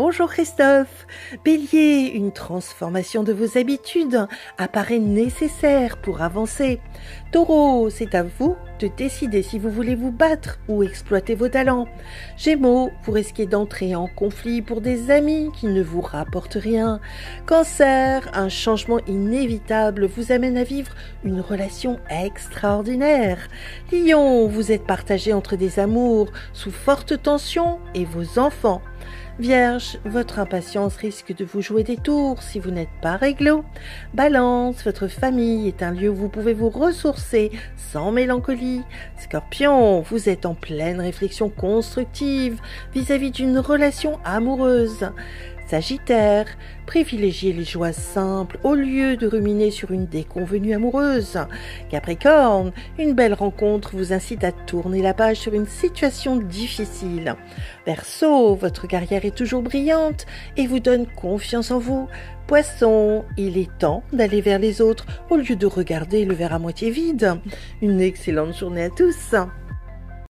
bonjour Christophe. Bélier, une transformation de vos habitudes apparaît nécessaire pour avancer. Taureau, c'est à vous de décider si vous voulez vous battre ou exploiter vos talents. Gémeaux, vous risquez d'entrer en conflit pour des amis qui ne vous rapportent rien. Cancer, un changement inévitable vous amène à vivre une relation extraordinaire. Lion, vous êtes partagé entre des amours sous forte tension et vos enfants. Vierge, votre impatience risque de vous jouer des tours si vous n'êtes pas réglo. Balance, votre famille est un lieu où vous pouvez vous ressourcer sans mélancolie. Scorpion, vous êtes en pleine réflexion constructive vis-à-vis d'une relation amoureuse. Sagittaire, privilégiez les joies simples au lieu de ruminer sur une déconvenue amoureuse. Capricorne, une belle rencontre vous incite à tourner la page sur une situation difficile. Verseau, votre carrière est toujours brillante et vous donne confiance en vous. Poisson, il est temps d'aller vers les autres au lieu de regarder le verre à moitié vide. Une excellente journée à tous.